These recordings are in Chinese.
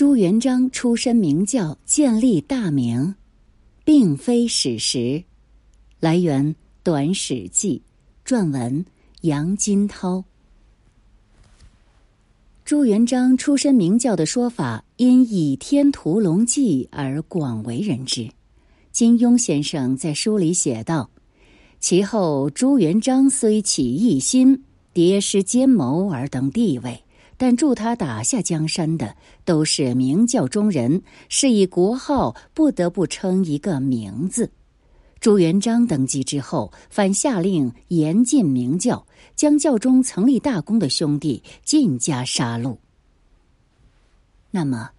朱元璋出身明教，建立大明，并非史实。来源：《短史记》，撰文：杨金涛。朱元璋出身明教的说法，因《倚天屠龙记》而广为人知。金庸先生在书里写道：“其后朱元璋虽起义心，跌失奸谋而登帝位，但助他打下江山的都是明教中人，是以国号不得不称一个名字。”朱元璋登基之后，反下令严禁明教。将教中曾立大功的兄弟尽加杀戮。那么，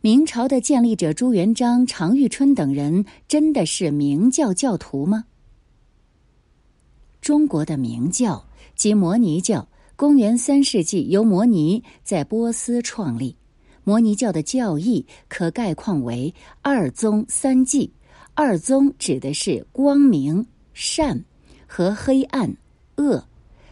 明朝的建立者朱元璋、常遇春等人真的是明教教徒吗？中国的明教即摩尼教，公元三世纪由摩尼在波斯创立。摩尼教的教义可概况为二宗三纪。二宗指的是光明、善和黑暗、恶。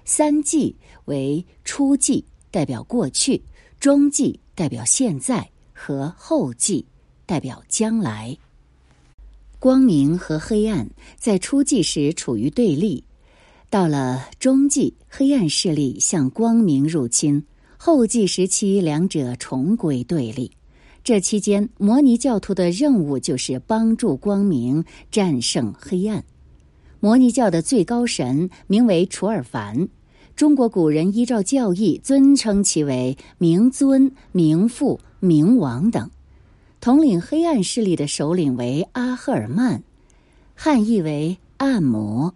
三纪为初纪，代表过去；中纪代表现在；和后纪代表将来。光明和黑暗在初纪时处于对立，到了中纪，黑暗势力向光明入侵；后纪时期，两者重归对立。这期间，摩尼教徒的任务就是帮助光明战胜黑暗。摩尼教的最高神名为楚尔凡。中国古人依照教义尊称其为明尊、明父、明王等，统领黑暗势力的首领为阿赫尔曼，汉译为暗魔。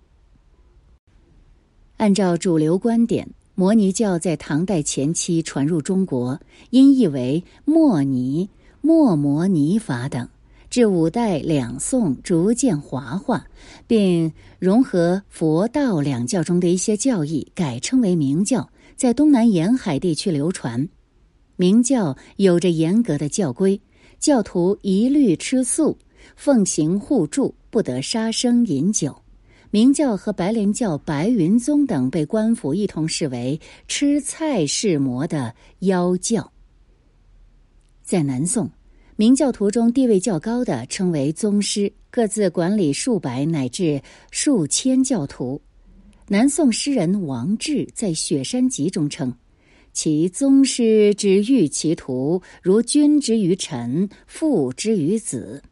按照主流观点，摩尼教在唐代前期传入中国，音译为莫尼、莫摩尼法等。至五代、两宋逐渐华化，并融合佛道两教中的一些教义，改称为明教，在东南沿海地区流传。明教有着严格的教规，教徒一律吃素，奉行互助，不得杀生饮酒。明教和白莲教、白云宗等被官府一同视为吃菜是魔的妖教。在南宋。明教徒中地位较高的称为宗师，各自管理数百乃至数千教徒。南宋诗人王志在《雪山集》中称：“其宗师之育其徒，如君之于臣，父之于子；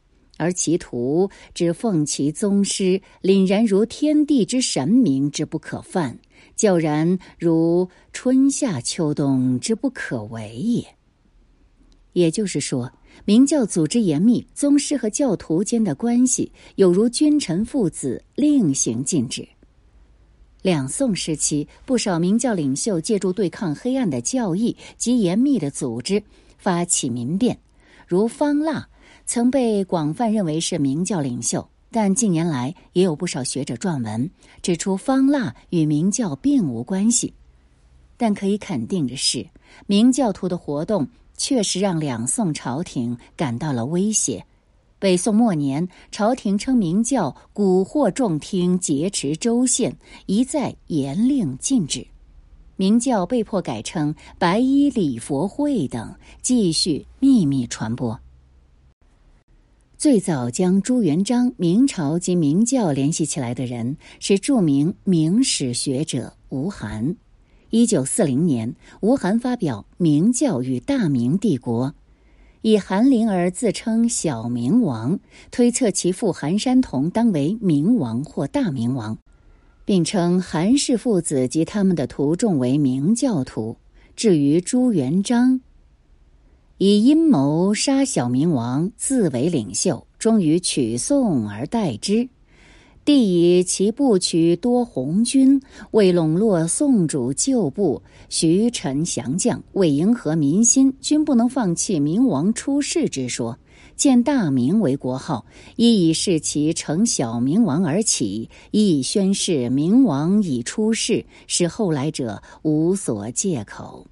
而其徒之奉其宗师，凛然如天地之神明之不可犯，教然如春夏秋冬之不可为也。”也就是说。明教组织严密，宗师和教徒间的关系有如君臣父子，另行禁止。两宋时期，不少明教领袖借助对抗黑暗的教义及严密的组织，发起民变，如方腊曾被广泛认为是明教领袖。但近年来，也有不少学者撰文指出，方腊与明教并无关系。但可以肯定的是，明教徒的活动。确实让两宋朝廷感到了威胁。北宋末年，朝廷称明教蛊惑众听，劫持州县，一再严令禁止。明教被迫改称白衣礼佛会等，继续秘密传播。最早将朱元璋、明朝及明教联系起来的人是著名明史学者吴晗。一九四零年，吴晗发表《明教与大明帝国》，以韩林儿自称小明王，推测其父韩山童当为明王或大明王，并称韩氏父子及他们的徒众为明教徒。至于朱元璋，以阴谋杀小明王，自为领袖，终于取宋而代之。帝以其部取多红军，为笼络宋主旧部徐臣降将，为迎合民心，均不能放弃明王出世之说，建大明为国号，一以示其承小明王而起，一以宣示明王已出世，使后来者无所借口。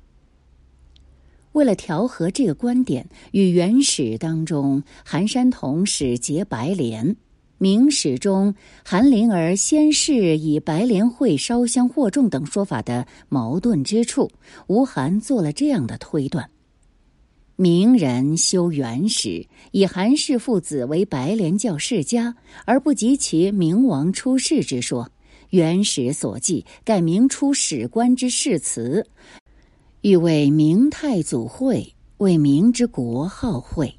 为了调和这个观点与原始当中韩山童始结白莲。明史中韩林儿先是以白莲会烧香惑众等说法的矛盾之处，吴晗做了这样的推断：明人修元始，以韩氏父子为白莲教世家，而不及其明王出世之说。元始所记，盖明初史官之誓词，欲为明太祖讳，为明之国号讳。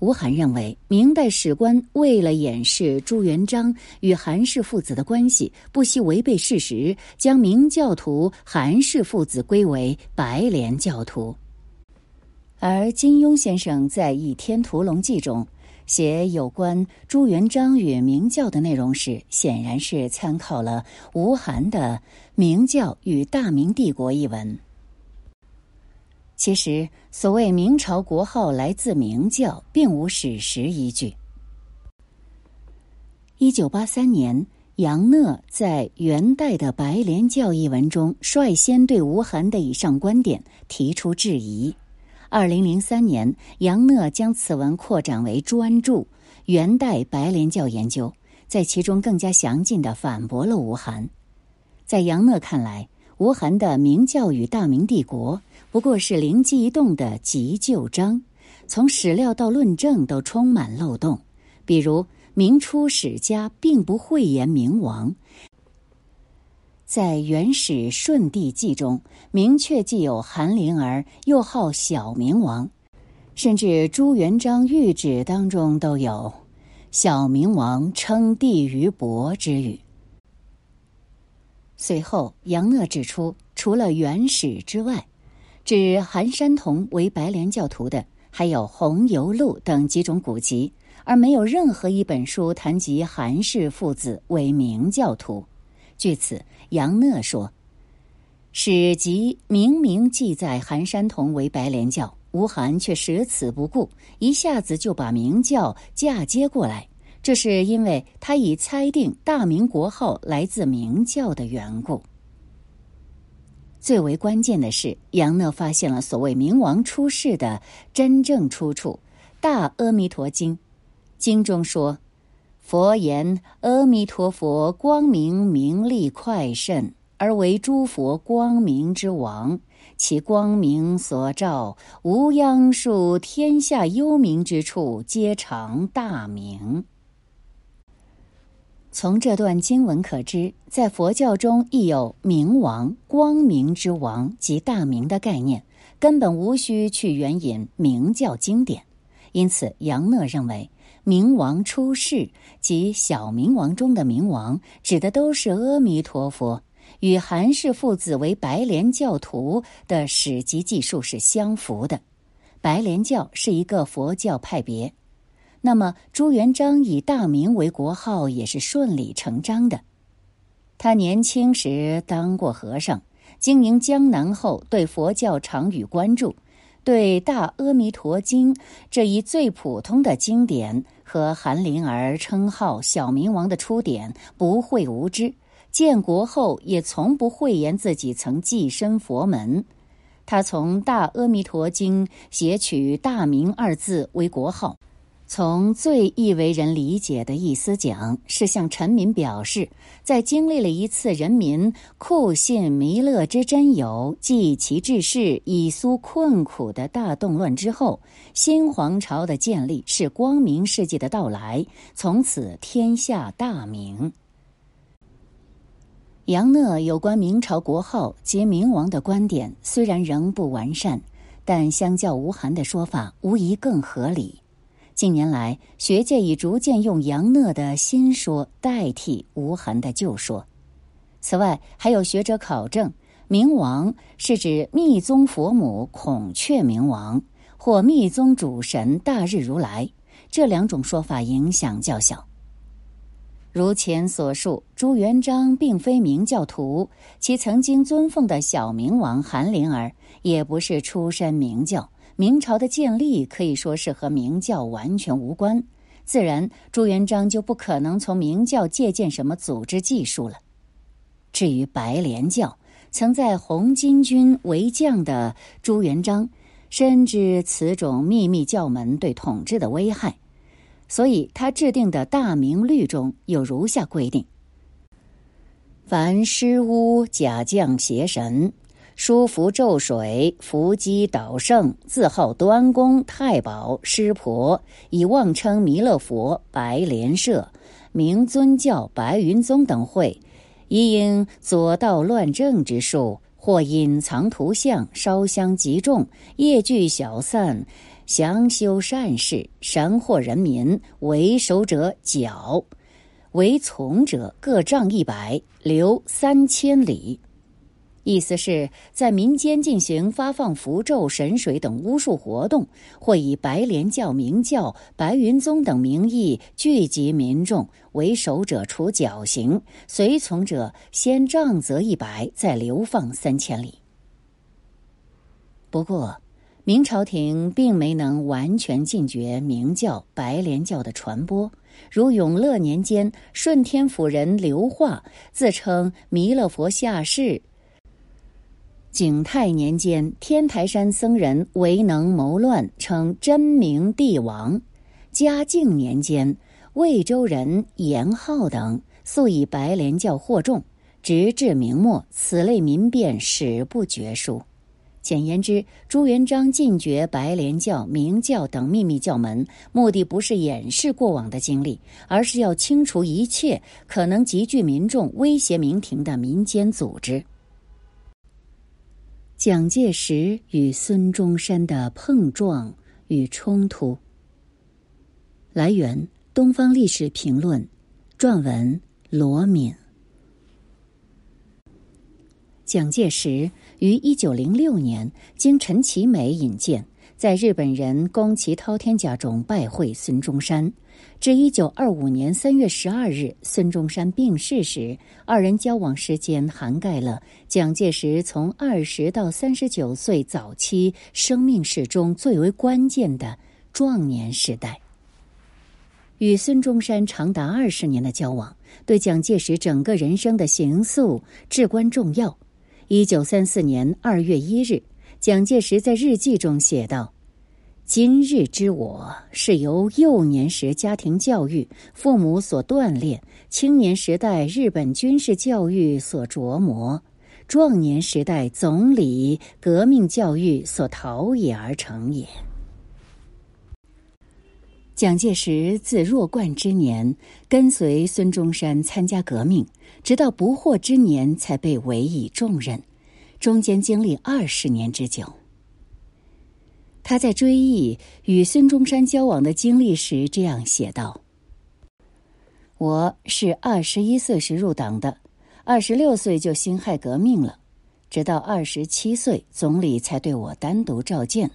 吴晗认为，明代史官为了掩饰朱元璋与韩氏父子的关系，不惜违背事实，将明教徒韩氏父子归为白莲教徒。而金庸先生在《倚天屠龙记》中写有关朱元璋与明教的内容时，显然是参考了吴晗的《明教与大明帝国》一文。其实，所谓明朝国号来自明教，并无史实依据。一九八三年，杨讷在元代的白莲教一文中，率先对吴晗的以上观点提出质疑。二零零三年，杨讷将此文扩展为专著《元代白莲教研究》，在其中更加详尽的反驳了吴晗。在杨讷看来，吴晗的明教与大明帝国。不过是灵机一动的急救章，从史料到论证都充满漏洞。比如明初史家并不讳言明王，在《元始顺帝纪》中明确记有韩灵儿，又号小明王，甚至朱元璋谕旨当中都有“小明王称帝于伯”之语。随后，杨讷指出，除了元始之外，指韩山童为白莲教徒的，还有《红油录》等几种古籍，而没有任何一本书谈及韩氏父子为明教徒。据此，杨讷说：“史籍明明记载韩山童为白莲教，吴晗却舍此不顾，一下子就把明教嫁接过来，这是因为他已猜定大明国号来自明教的缘故。”最为关键的是，杨讷发现了所谓明王出世的真正出处，《大阿弥陀经》经中说：“佛言阿弥陀佛光明明利快甚，而为诸佛光明之王，其光明所照，无央数天下幽冥之处，皆常大明。”从这段经文可知，在佛教中亦有明王、光明之王及大明的概念，根本无需去援引明教经典。因此，杨讷认为，明王出世及小明王中的明王，指的都是阿弥陀佛，与韩氏父子为白莲教徒的史籍记述是相符的。白莲教是一个佛教派别。那么，朱元璋以大明为国号也是顺理成章的。他年轻时当过和尚，经营江南后，对佛教常予关注，对《大阿弥陀经》这一最普通的经典和韩林儿称号小明王的出典不会无知。建国后也从不讳言自己曾寄身佛门。他从《大阿弥陀经》写取“大明”二字为国号。从最易为人理解的意思讲，是向臣民表示，在经历了一次人民酷信弥勒之真有、继其治世、以苏困苦的大动乱之后，新皇朝的建立是光明世界的到来，从此天下大明。杨讷有关明朝国号及明王的观点虽然仍不完善，但相较吴晗的说法，无疑更合理。近年来，学界已逐渐用杨讷的新说代替吴晗的旧说。此外，还有学者考证，明王是指密宗佛母孔雀明王，或密宗主神大日如来。这两种说法影响较小。如前所述，朱元璋并非明教徒，其曾经尊奉的小明王韩灵儿也不是出身明教。明朝的建立可以说是和明教完全无关，自然朱元璋就不可能从明教借鉴什么组织技术了。至于白莲教，曾在红巾军为将的朱元璋深知此种秘密教门对统治的危害，所以他制定的大明律中有如下规定：凡师巫假降邪神。书符咒水，伏击导圣，自号端公、太保、师婆，以妄称弥勒佛、白莲社，名尊教白云宗等会，亦因左道乱政之术，或隐藏图像，烧香极重，业聚小散，详修善事，神惑人民，为首者缴，为从者各杖一百，留三千里。意思是在民间进行发放符咒、神水等巫术活动，或以白莲教、明教、白云宗等名义聚集民众，为首者处绞刑，随从者先杖责一百，再流放三千里。不过，明朝廷并没能完全禁绝明教、白莲教的传播。如永乐年间，顺天府人刘化自称弥勒佛下世。景泰年间，天台山僧人为能谋乱，称真明帝王；嘉靖年间，魏州人严浩等素以白莲教惑众，直至明末，此类民变史不绝数。简言之，朱元璋禁绝白莲教、明教等秘密教门，目的不是掩饰过往的经历，而是要清除一切可能集聚民众、威胁明廷的民间组织。蒋介石与孙中山的碰撞与冲突。来源：《东方历史评论》，撰文：罗敏。蒋介石于一九零六年经陈其美引荐，在日本人宫崎滔天家中拜会孙中山。至一九二五年三月十二日，孙中山病逝时，二人交往时间涵盖了蒋介石从二十到三十九岁早期生命史中最为关键的壮年时代。与孙中山长达二十年的交往，对蒋介石整个人生的形塑至关重要。一九三四年二月一日，蒋介石在日记中写道。今日之我是由幼年时家庭教育、父母所锻炼，青年时代日本军事教育所琢磨，壮年时代总理革命教育所陶冶而成也。蒋介石自弱冠之年跟随孙中山参加革命，直到不惑之年才被委以重任，中间经历二十年之久。他在追忆与孙中山交往的经历时，这样写道：“我是二十一岁时入党的，二十六岁就辛亥革命了，直到二十七岁，总理才对我单独召见。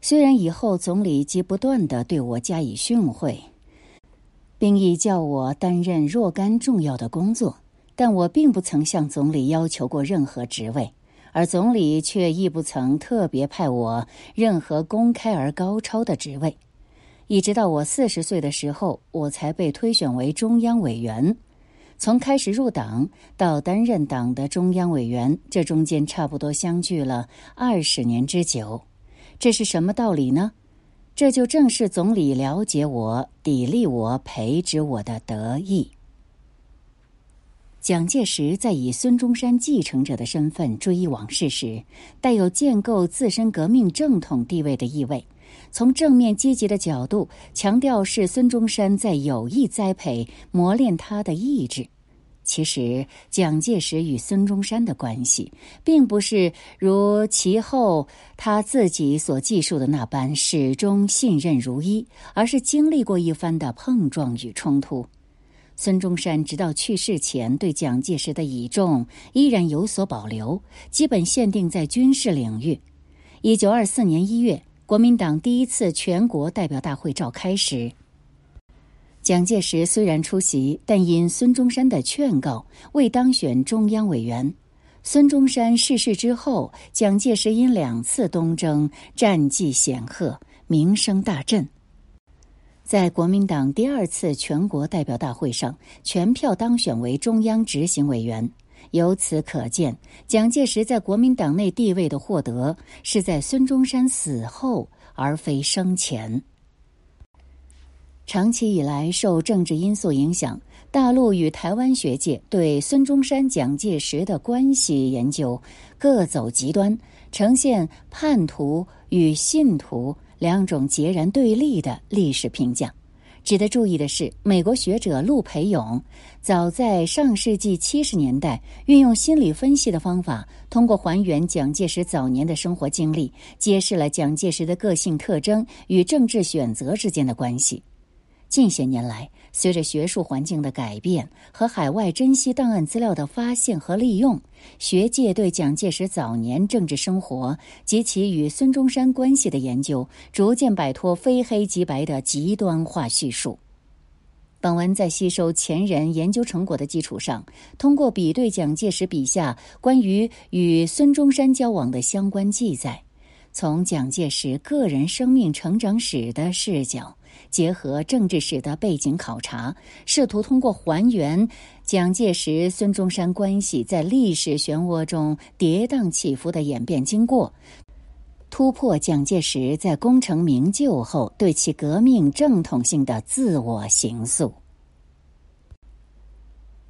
虽然以后总理即不断的对我加以训诲，并已叫我担任若干重要的工作，但我并不曾向总理要求过任何职位。”而总理却亦不曾特别派我任何公开而高超的职位，一直到我四十岁的时候，我才被推选为中央委员。从开始入党到担任党的中央委员，这中间差不多相距了二十年之久。这是什么道理呢？这就正是总理了解我、砥砺我、培植我的得意。蒋介石在以孙中山继承者的身份追忆往事时，带有建构自身革命正统地位的意味。从正面积极的角度强调，是孙中山在有意栽培磨练他的意志。其实，蒋介石与孙中山的关系，并不是如其后他自己所记述的那般始终信任如一，而是经历过一番的碰撞与冲突。孙中山直到去世前对蒋介石的倚重依然有所保留，基本限定在军事领域。一九二四年一月，国民党第一次全国代表大会召开时，蒋介石虽然出席，但因孙中山的劝告未当选中央委员。孙中山逝世之后，蒋介石因两次东征战绩显赫，名声大振。在国民党第二次全国代表大会上，全票当选为中央执行委员。由此可见，蒋介石在国民党内地位的获得是在孙中山死后，而非生前。长期以来受政治因素影响，大陆与台湾学界对孙中山、蒋介石的关系研究各走极端，呈现叛徒与信徒两种截然对立的历史评价。值得注意的是，美国学者陆培勇早在上世纪七十年代，运用心理分析的方法，通过还原蒋介石早年的生活经历，揭示了蒋介石的个性特征与政治选择之间的关系。近些年来，随着学术环境的改变和海外珍稀档案资料的发现和利用，学界对蒋介石早年政治生活及其与孙中山关系的研究，逐渐摆脱非黑即白的极端化叙述。本文在吸收前人研究成果的基础上，通过比对蒋介石笔下关于与孙中山交往的相关记载，从蒋介石个人生命成长史的视角。结合政治史的背景考察，试图通过还原蒋介石、孙中山关系在历史漩涡中跌宕起伏的演变经过，突破蒋介石在功成名就后对其革命正统性的自我形塑。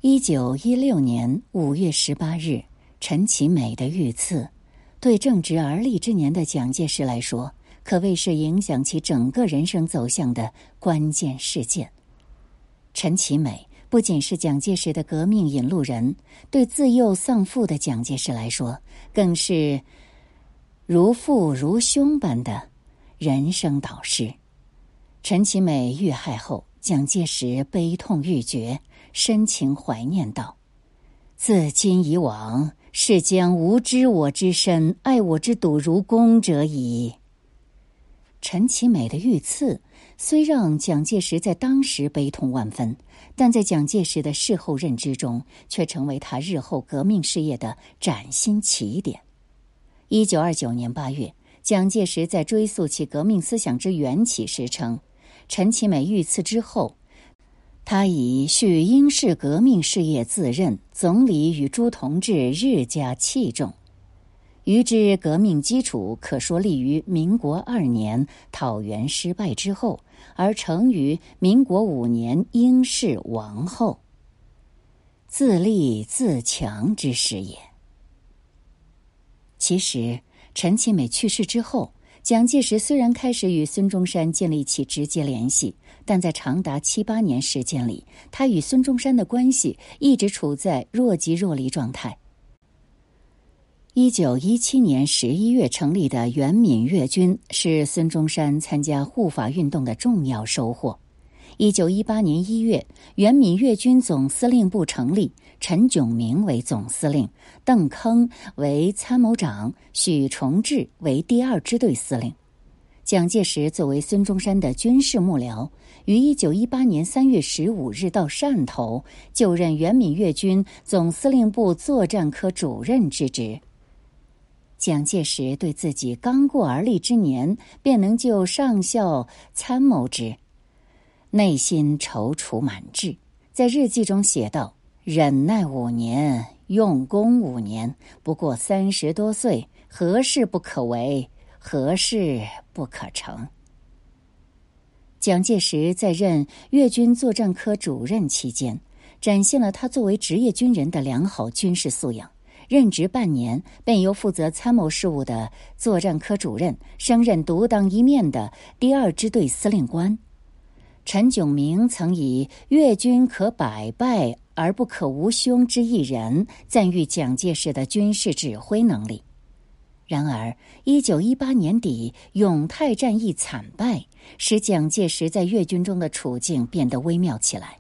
一九一六年五月十八日，陈其美的遇刺，对正值而立之年的蒋介石来说。可谓是影响其整个人生走向的关键事件。陈其美不仅是蒋介石的革命引路人，对自幼丧父的蒋介石来说，更是如父如兄般的人生导师。陈其美遇害后，蒋介石悲痛欲绝，深情怀念道：“自今以往，是将无知我之身，爱我之笃如公者矣。”陈其美的遇刺虽让蒋介石在当时悲痛万分，但在蒋介石的事后认知中，却成为他日后革命事业的崭新起点。一九二九年八月，蒋介石在追溯其革命思想之缘起时称：“陈其美遇刺之后，他以续英式革命事业自任，总理与朱同志日加器重。”于之革命基础可说立于民国二年讨袁失败之后，而成于民国五年英氏亡后，自立自强之时也。其实，陈其美去世之后，蒋介石虽然开始与孙中山建立起直接联系，但在长达七八年时间里，他与孙中山的关系一直处在若即若离状态。一九一七年十一月成立的原闽粤军是孙中山参加护法运动的重要收获。一九一八年一月，原闽粤军总司令部成立，陈炯明为总司令，邓铿为参谋长，许崇智为第二支队司令。蒋介石作为孙中山的军事幕僚，于一九一八年三月十五日到汕头就任原闽粤军总司令部作战科主任之职。蒋介石对自己刚过而立之年便能就上校参谋之，内心踌躇满志，在日记中写道：“忍耐五年，用功五年，不过三十多岁，何事不可为？何事不可成？”蒋介石在任粤军作战科主任期间，展现了他作为职业军人的良好军事素养。任职半年，便由负责参谋事务的作战科主任升任独当一面的第二支队司令官。陈炯明曾以“粤军可百败而不可无兄”之一人，赞誉蒋介石的军事指挥能力。然而，一九一八年底永泰战役惨败，使蒋介石在粤军中的处境变得微妙起来。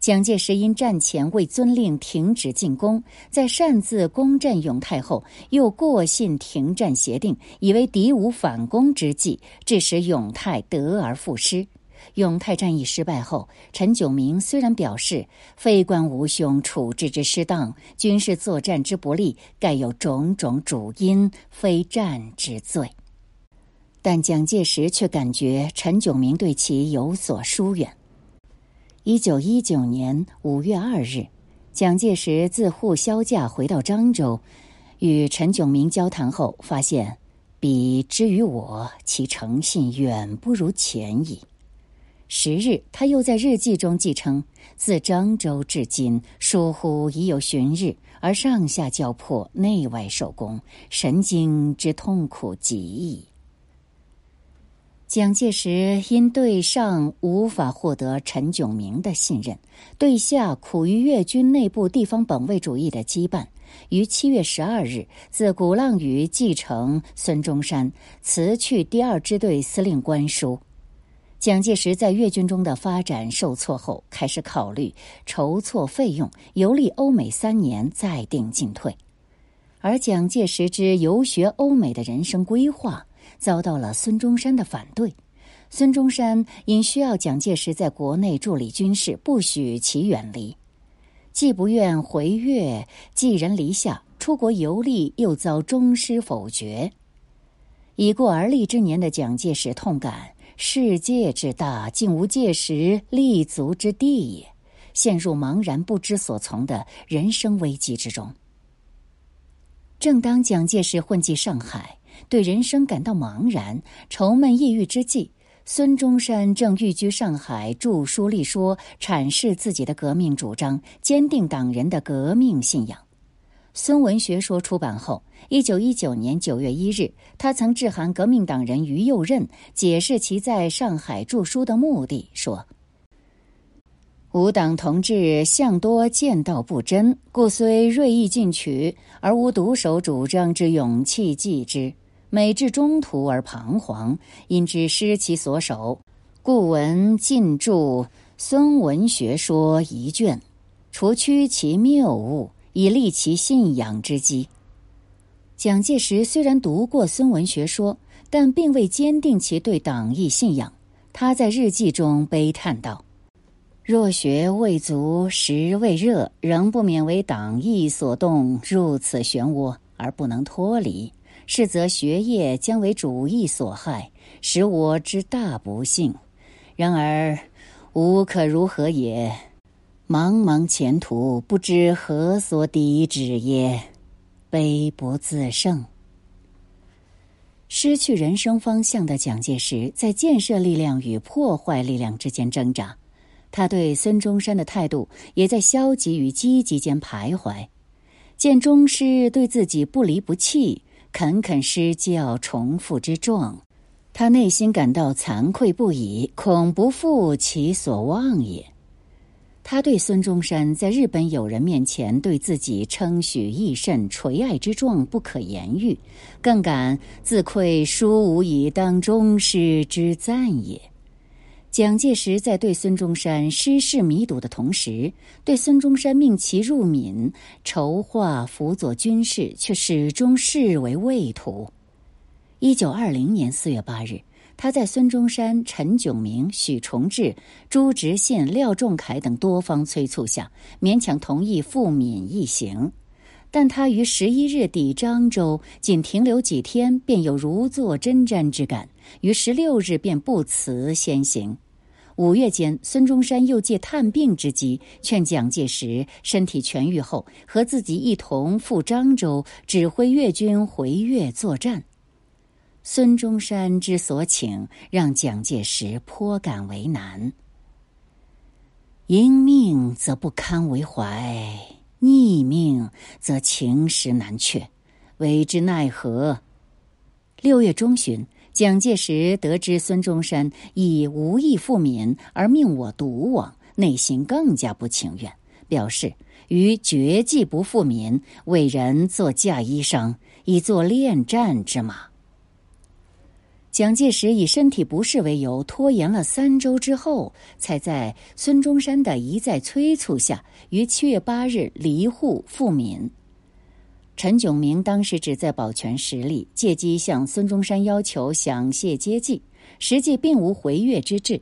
蒋介石因战前未遵令停止进攻，在擅自攻占永泰后，又过信停战协定，以为敌无反攻之计，致使永泰得而复失。永泰战役失败后，陈炯明虽然表示非官无兄处置之失当，军事作战之不利，盖有种种主因，非战之罪，但蒋介石却感觉陈炯明对其有所疏远。一九一九年五月二日，蒋介石自沪销假回到漳州，与陈炯明交谈后，发现彼之于我，其诚信远不如前矣。十日，他又在日记中记称：“自漳州至今，疏忽已有旬日，而上下交迫，内外受攻，神经之痛苦极矣。”蒋介石因对上无法获得陈炯明的信任，对下苦于粤军内部地方本位主义的羁绊，于七月十二日自鼓浪屿继承孙中山，辞去第二支队司令官书。蒋介石在粤军中的发展受挫后，开始考虑筹措费用，游历欧美三年再定进退。而蒋介石之游学欧美的人生规划。遭到了孙中山的反对，孙中山因需要蒋介石在国内助理军事，不许其远离，既不愿回粤寄人篱下，出国游历又遭中师否决。已过而立之年的蒋介石痛感世界之大，竟无届时立足之地也，陷入茫然不知所从的人生危机之中。正当蒋介石混迹上海。对人生感到茫然、愁闷、抑郁之际，孙中山正寓居上海，著书立说，阐释自己的革命主张，坚定党人的革命信仰。孙文学说出版后，一九一九年九月一日，他曾致函革命党人于右任，解释其在上海著书的目的，说：“吾党同志向多见道不真，故虽锐意进取，而无独守主张之勇气继之。”每至中途而彷徨，因之失其所守，故闻近著《孙文学说》一卷，除去其谬误，以立其信仰之基。蒋介石虽然读过《孙文学说》，但并未坚定其对党义信仰。他在日记中悲叹道：“若学未足，时未热，仍不免为党义所动，入此漩涡而不能脱离。”是则学业将为主义所害，使我之大不幸。然而，吾可如何也？茫茫前途，不知何所抵止也？悲不自胜。失去人生方向的蒋介石，在建设力量与破坏力量之间挣扎。他对孙中山的态度，也在消极与积极间徘徊。见宗师对自己不离不弃。恳恳施教，重复之状，他内心感到惭愧不已，恐不负其所望也。他对孙中山在日本友人面前对自己称许益甚、垂爱之状不可言喻，更感自愧殊无以当忠师之赞也。蒋介石在对孙中山失事弥堵的同时，对孙中山命其入闽筹划辅佐军事，却始终视为畏途。一九二零年四月八日，他在孙中山、陈炯明、许崇智、朱执信、廖仲恺等多方催促下，勉强同意赴闽一行。但他于十一日抵漳州，仅停留几天，便有如坐针毡之感。于十六日便不辞先行。五月间，孙中山又借探病之机，劝蒋介石身体痊愈后和自己一同赴漳州，指挥粤军回粤作战。孙中山之所请，让蒋介石颇感为难。应命则不堪为怀，逆命则情实难却，为之奈何？六月中旬。蒋介石得知孙中山以无意复闽而命我独往，内心更加不情愿，表示于绝技不复闽，为人做嫁衣裳，以作恋战之马。蒋介石以身体不适为由，拖延了三周之后，才在孙中山的一再催促下，于七月八日离沪复闽。陈炯明当时只在保全实力，借机向孙中山要求详谢接济，实际并无回粤之志。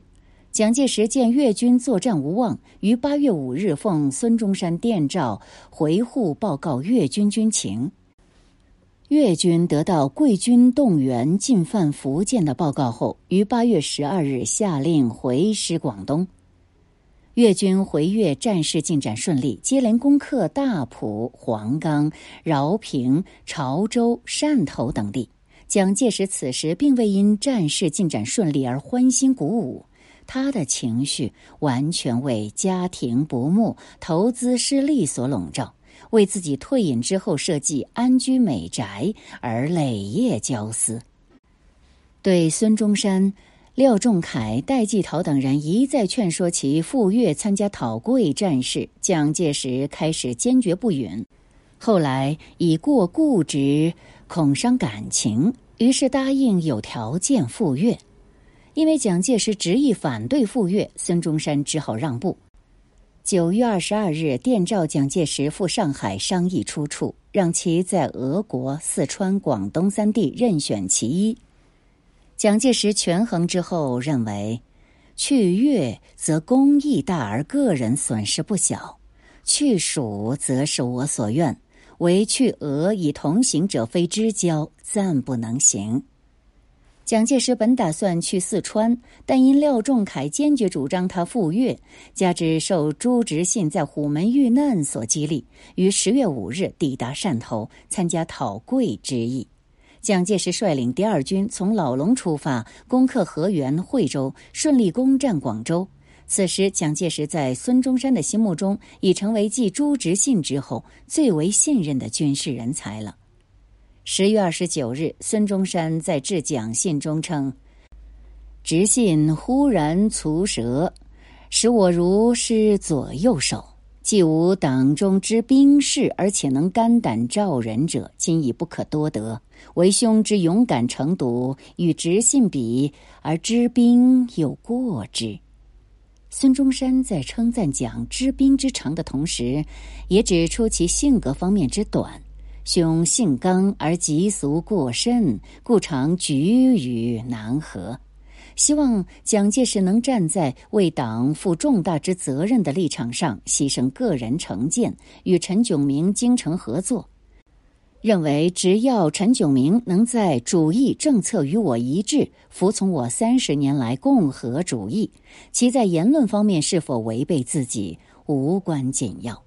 蒋介石见粤军作战无望，于八月五日奉孙中山电召回沪报告粤军军情。粤军得到贵军动员进犯福建的报告后，于八月十二日下令回师广东。粤军回粤战事进展顺利，接连攻克大埔、黄冈、饶平、潮州、汕头等地。蒋介石此时并未因战事进展顺利而欢欣鼓舞，他的情绪完全为家庭不睦、投资失利所笼罩，为自己退隐之后设计安居美宅而累夜焦思。对孙中山。廖仲恺、戴季陶等人一再劝说其赴粤参加讨桂战事，蒋介石开始坚决不允，后来已过固执，恐伤感情，于是答应有条件赴粤。因为蒋介石执意反对赴粤，孙中山只好让步。九月二十二日，电召蒋介石赴上海商议出处，让其在俄国、四川、广东三地任选其一。蒋介石权衡之后认为，去粤则公益大而个人损失不小；去蜀则是我所愿，唯去俄以同行者非之交，暂不能行。蒋介石本打算去四川，但因廖仲恺坚决主张他赴粤，加之受朱执信在虎门遇难所激励，于十月五日抵达汕头，参加讨桂之役。蒋介石率领第二军从老龙出发，攻克河源、惠州，顺利攻占广州。此时，蒋介石在孙中山的心目中已成为继朱执信之后最为信任的军事人才了。十月二十九日，孙中山在致蒋信中称：“执信忽然猝折，使我如失左右手。”既无党中之兵士，而且能肝胆照人者，今已不可多得。为兄之勇敢程度与直信比，而知兵又过之。孙中山在称赞蒋知兵之长的同时，也指出其性格方面之短。兄性刚而急俗过甚，故常举与难合。希望蒋介石能站在为党负重大之责任的立场上，牺牲个人成见，与陈炯明精诚合作。认为只要陈炯明能在主义政策与我一致，服从我三十年来共和主义，其在言论方面是否违背自己无关紧要。